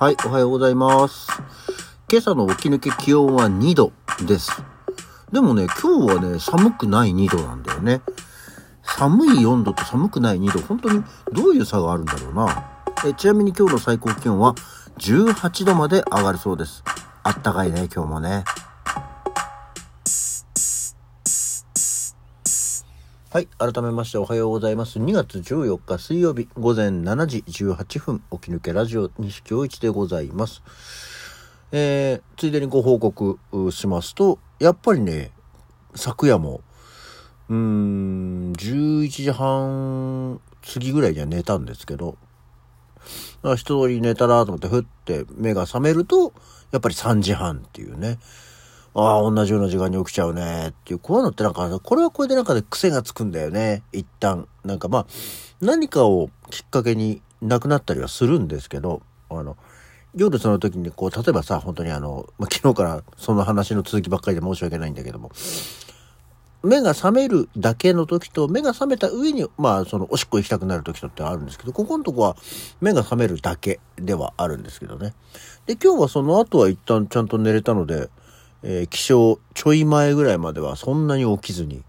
はい、おはようございます。今朝の起き抜け気温は2度です。でもね、今日はね、寒くない2度なんだよね。寒い4度と寒くない2度、本当にどういう差があるんだろうな。えちなみに今日の最高気温は18度まで上がるそうです。あったかいね、今日もね。はい。改めましておはようございます。2月14日水曜日午前7時18分、起き抜けラジオ西京一でございます。えー、ついでにご報告しますと、やっぱりね、昨夜も、うーん、11時半過ぎぐらいには寝たんですけど、一通り寝たなと思って、ふって目が覚めると、やっぱり3時半っていうね。ああ、同じような時間に起きちゃうねっていう、こういうのってなんか、これはこれでなんかで癖がつくんだよね。一旦。なんかまあ、何かをきっかけになくなったりはするんですけど、あの、夜その時にこう、例えばさ、本当にあの、まあ、昨日からその話の続きばっかりで申し訳ないんだけども、目が覚めるだけの時と、目が覚めた上に、まあ、その、おしっこ行きたくなる時とってあるんですけど、ここのとこは、目が覚めるだけではあるんですけどね。で、今日はその後は一旦ちゃんと寝れたので、えー起床ちょい前ぐらいまではそんなに起きずに、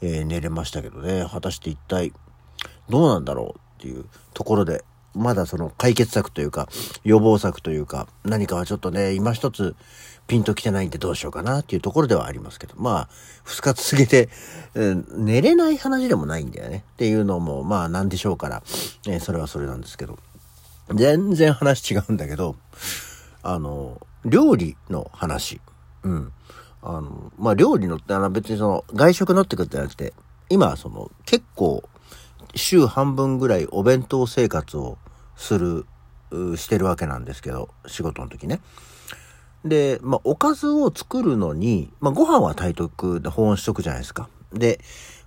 えー寝れましたけどね。果たして一体、どうなんだろうっていうところで、まだその解決策というか、予防策というか、何かはちょっとね、今一つピンときてないんでどうしようかなっていうところではありますけど、まあ、二日続けて、うん寝れない話でもないんだよね。っていうのも、まあ、なんでしょうから、えーそれはそれなんですけど、全然話違うんだけど、あの、料理の話。うん。あの、まあ、料理のって、あの別にその、外食のってことじゃなくて、今は、その、結構、週半分ぐらいお弁当生活をする、してるわけなんですけど、仕事の時ね。で、まあ、おかずを作るのに、まあ、ご飯は炊いとく、保温しとくじゃないですか。で、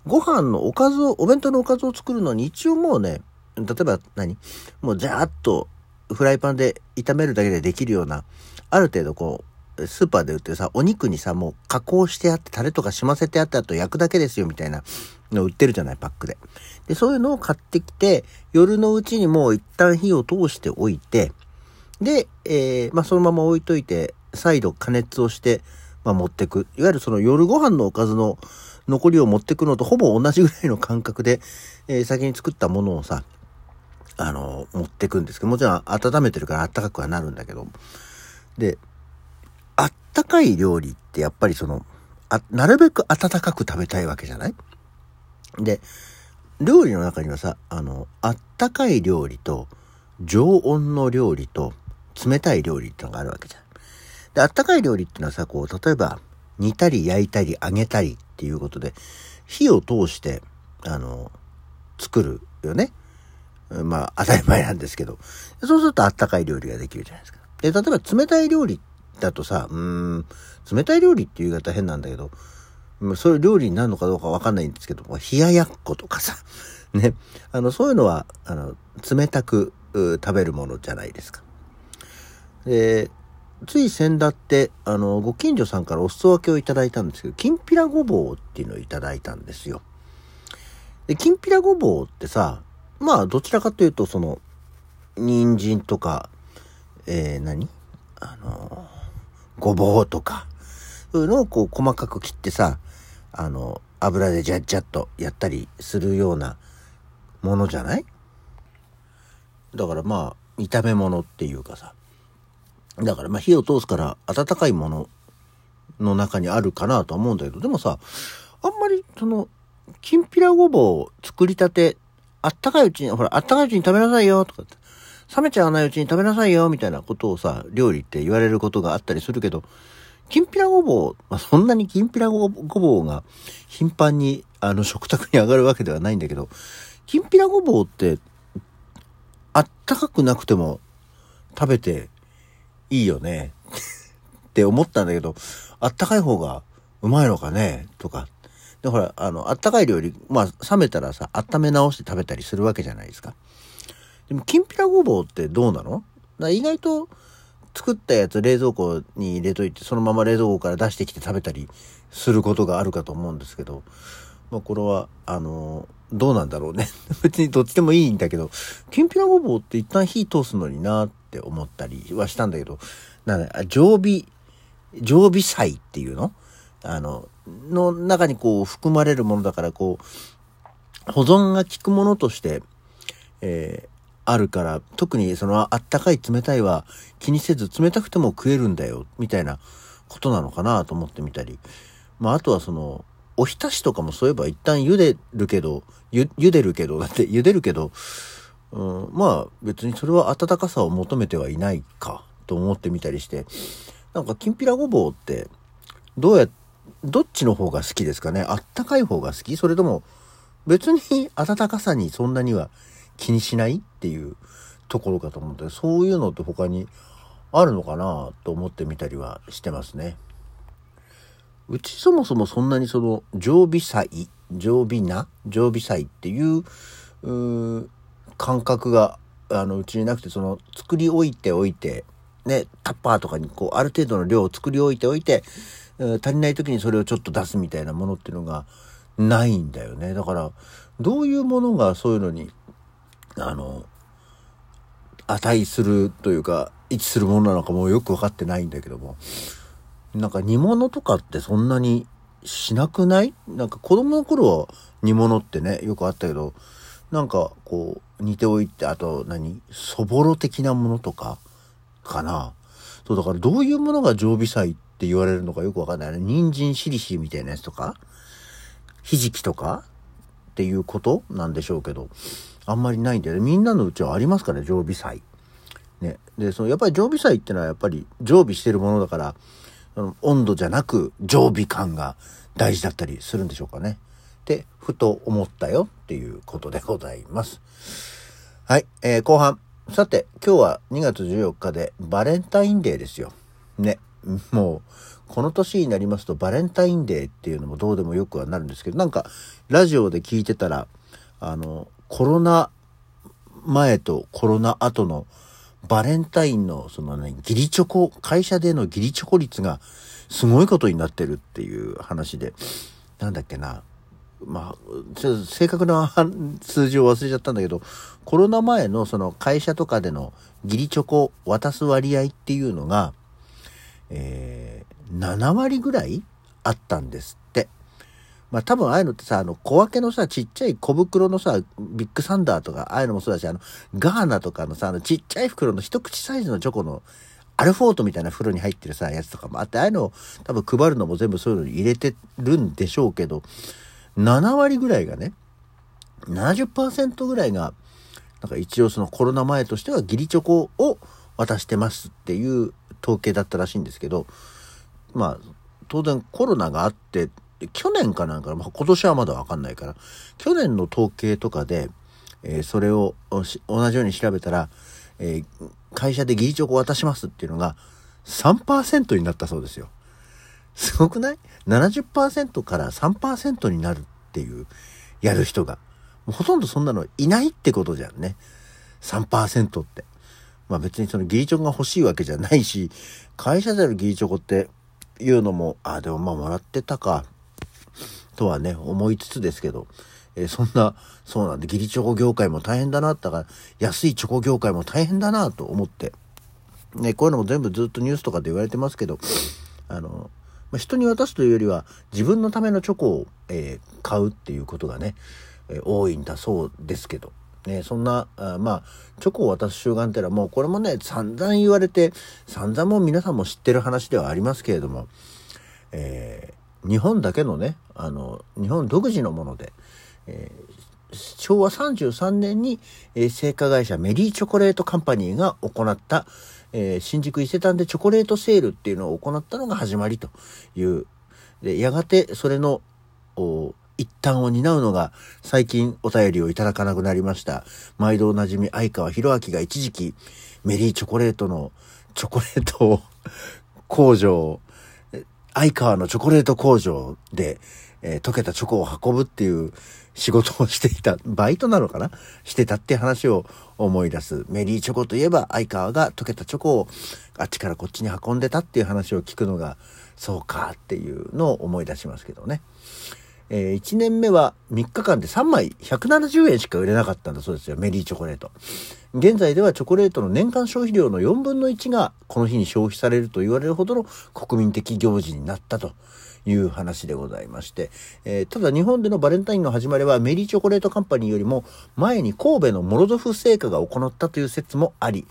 ご飯のおかずを、お弁当のおかずを作るのに、一応もうね、例えば何？もう、ざーっと、フライパンで炒めるだけでできるような、ある程度こう、スーパーで売ってるさ、お肉にさ、もう加工してあって、タレとかしませてあって、あと焼くだけですよ、みたいなの売ってるじゃない、パックで。で、そういうのを買ってきて、夜のうちにもう一旦火を通しておいて、で、えーまあ、そのまま置いといて、再度加熱をして、まあ、持ってく。いわゆるその夜ご飯のおかずの残りを持ってくのとほぼ同じぐらいの感覚で、えー先に作ったものをさ、あの、持ってくんですけど、もちろん温めてるからあったかくはなるんだけど、で、ったかい料理ってやっぱりその、あ、なるべく温かく食べたいわけじゃない？で、料理の中にはさ、あの、あったかい料理と、常温の料理と、冷たい料理ってのがあるわけじゃん。で、あったかい料理っていうのはさ、こう、例えば、煮たり焼いたり揚げたりっていうことで、火を通して、あの、作るよね。まあ、当たり前なんですけど。そうするとあったかい料理ができるじゃないですか。で、例えば冷たい料理だとさ、うん、冷たい料理っていう言い方変なんだけど、そういう料理になるのかどうかわかんないんですけど、冷ややっことかさ、ね、あの、そういうのは、あの、冷たく食べるものじゃないですか。で、つい先だって、あの、ご近所さんからお裾分けをいただいたんですけど、きんぴらごぼうっていうのをいただいたんですよ。で、きんぴらごぼうってさ、まあ、どちらかというと、その、人参とか、えー、何？あの、ごぼうとか、そういうのをこう細かく切ってさ、あの、油でジャッジャッとやったりするようなものじゃない？だからまあ、炒め物っていうかさ。だからまあ火を通すから温かいものの中にあるかなとは思うんだけど、でもさ、あんまりその、きんぴらごぼうを作りたて、あったかいうちに、ほら、あったかいうちに食べなさいよ、とかって、冷めちゃわないうちに食べなさいよ、みたいなことをさ、料理って言われることがあったりするけど、きんぴらごぼう、まあ、そんなにきんぴらごぼうが頻繁に、あの、食卓に上がるわけではないんだけど、きんぴらごぼうって、あったかくなくても食べていいよね って思ったんだけど、あったかい方がうまいのかねとか。で、ほら、あの、あったかい料理、まあ、冷めたらさ、温め直して食べたりするわけじゃないですか。でも、きんぴらごぼうってどうなの？だ意外と作ったやつ冷蔵庫に入れといて、そのまま冷蔵庫から出してきて食べたりすることがあるかと思うんですけど、まあ、これは、あの、どうなんだろうね。別にどっちでもいいんだけど、きんぴらごぼうって一旦火通すのになってって思ったりはしたんだけど、なんだ、常備、常備菜っていうの？あの、の中にこう含まれるものだから、こう、保存が効くものとして、えー、あるから、特にそのあったかい冷たいは気にせず冷たくても食えるんだよ、みたいなことなのかなと思ってみたり。まあ、あとはその、おひたしとかもそういえば一旦茹でるけど、ゆ、茹でるけど、だって茹でるけど、うん、まあ別にそれは温かさを求めてはいないかと思ってみたりして、なんかきんぴらごぼうってどうや、どっちの方が好きですかね？あったかい方が好き？それとも別に温かさにそんなには気にしないっていうところかと思って、そういうのって他にあるのかなと思ってみたりはしてますね。うちそもそもそんなにその常備菜、常備な常備菜っていうう感覚があのうちになくてその作り置いておいてねタッパーとかにこうある程度の量を作り置いておいて足りない時にそれをちょっと出すみたいなものっていうのがないんだよねだからどういうものがそういうのにあの値するというか位置するものなのかもよく分かってないんだけども。なんか煮物とかってそんなにしなくない？なんか子供の頃は煮物ってねよくあったけどなんかこう煮ておいてあと何？そぼろ的なものとかかな。そうだからどういうものが常備菜って言われるのかよくわかんないね。人参しりしりみたいなやつとか？ひじきとか？っていうことなんでしょうけど。あんまりないんだよねみんなのうちはありますから常備菜ねでそのやっぱり常備菜ってのはやっぱり常備してるものだから温度じゃなく常備感が大事だったりするんでしょうかね。ってふと思ったよっていうことでございます。はい、えー、後半。さて、今日は2月14日でバレンタインデーですよ。ね。もう、この年になりますとバレンタインデーっていうのもどうでもよくはなるんですけど、なんか、ラジオで聞いてたら、あの、コロナ前とコロナ後のバレンタインのそのね、ギリチョコ、会社でのギリチョコ率がすごいことになってるっていう話で、なんだっけな。まあ、ちょっと正確な数字を忘れちゃったんだけど、コロナ前のその会社とかでのギリチョコ渡す割合っていうのが、えー、7割ぐらいあったんですって。まあ多分ああいうのってさ、あの小分けのさ、ちっちゃい小袋のさ、ビッグサンダーとか、ああいうのもそうだし、あの、ガーナとかのさ、あのちっちゃい袋の一口サイズのチョコの、アルフォートみたいな袋に入ってるさ、やつとかもあって、ああいうのを多分配るのも全部そういうのに入れてるんでしょうけど、7割ぐらいがね、70%ぐらいが、なんか一応そのコロナ前としては義理チョコを渡してますっていう統計だったらしいんですけど、まあ、当然コロナがあって、で去年かなんか、まあ、今年はまだわかんないから、去年の統計とかで、えー、それを同じように調べたら、えー、会社で義理チョコ渡しますっていうのが3%になったそうですよ。すごくない ?70% から3%になるっていう、やる人が。もうほとんどそんなのいないってことじゃんね。3%って。まあ別にその義理チョコが欲しいわけじゃないし、会社である義理チョコっていうのも、あ、でもまあもらってたか、とはね、思いつつですけど、えー、そんな、そうなんで、義理チョコ業界も大変だな、だから、安いチョコ業界も大変だなと思って、ね、こういうのも全部ずっとニュースとかで言われてますけど、あの、まあ、人に渡すというよりは自分のためのチョコを、えー、買うっていうことがね、えー、多いんだそうですけど。ね、そんな、あまあ、チョコを渡す習慣ってのはもうこれもね、散々言われて、散々もう皆さんも知ってる話ではありますけれども、えー、日本だけのね、あの、日本独自のもので、えー、昭和33年に、えー、製菓会社メリーチョコレートカンパニーが行った、えー、新宿伊勢丹でチョコレートセールっていうのを行ったのが始まりという。で、やがてそれの、一端を担うのが最近お便りをいただかなくなりました。毎度おなじみ相川博明が一時期メリーチョコレートのチョコレート工場を、相川のチョコレート工場で、えー、溶けたチョコを運ぶっていう仕事をしていた、バイトなのかなしてたって話を思い出す。メリーチョコといえば相川が溶けたチョコをあっちからこっちに運んでたっていう話を聞くのがそうかっていうのを思い出しますけどね。えー、1年目は3日間で3枚170円しか売れなかったんだそうですよ。メリーチョコレート。現在ではチョコレートの年間消費量の4分の1がこの日に消費されると言われるほどの国民的行事になったと。いう話でございまして、えー、ただ日本でのバレンタインの始まりはメリーチョコレートカンパニーよりも前に神戸のモロゾフ製菓が行ったという説もあり、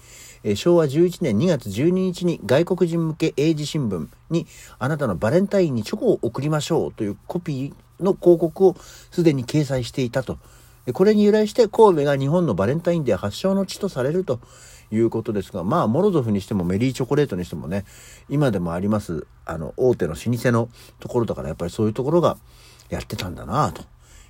え昭和11年2月12日に外国人向け英字新聞にあなたのバレンタインにチョコを送りましょうというコピーの広告をすでに掲載していたと。これに由来して神戸が日本のバレンタインデー発祥の地とされるということですが、まあ、モロゾフにしてもメリーチョコレートにしてもね、今でもあります、あの、大手の老舗のところだから、やっぱりそういうところがやってたんだなと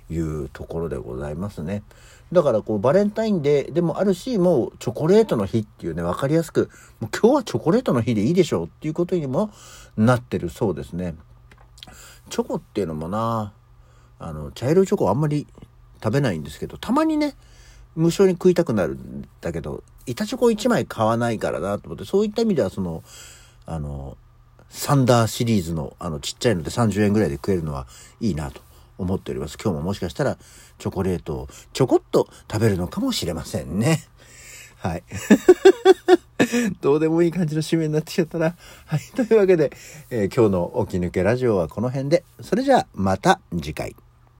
いうところでございますね。だからこうバレンタインデーでもあるし、もうチョコレートの日っていうね、わかりやすく、もう今日はチョコレートの日でいいでしょうっていうことにもなってるそうですね。チョコっていうのもな、あの、茶色いチョコあんまり食べないんですけど、たまにね、無償に食いたくなるんだけど、板チョコ1枚買わないからなと思って、そういった意味ではその、あの、サンダーシリーズのあのちっちゃいので30円ぐらいで食えるのはいいなと思っております。今日ももしかしたらチョコレートをちょこっと食べるのかもしれませんね。はい。どうでもいい感じの締めになってきちゃったな。はい。というわけで、えー、今日の起き抜けラジオはこの辺で。それじゃあまた次回。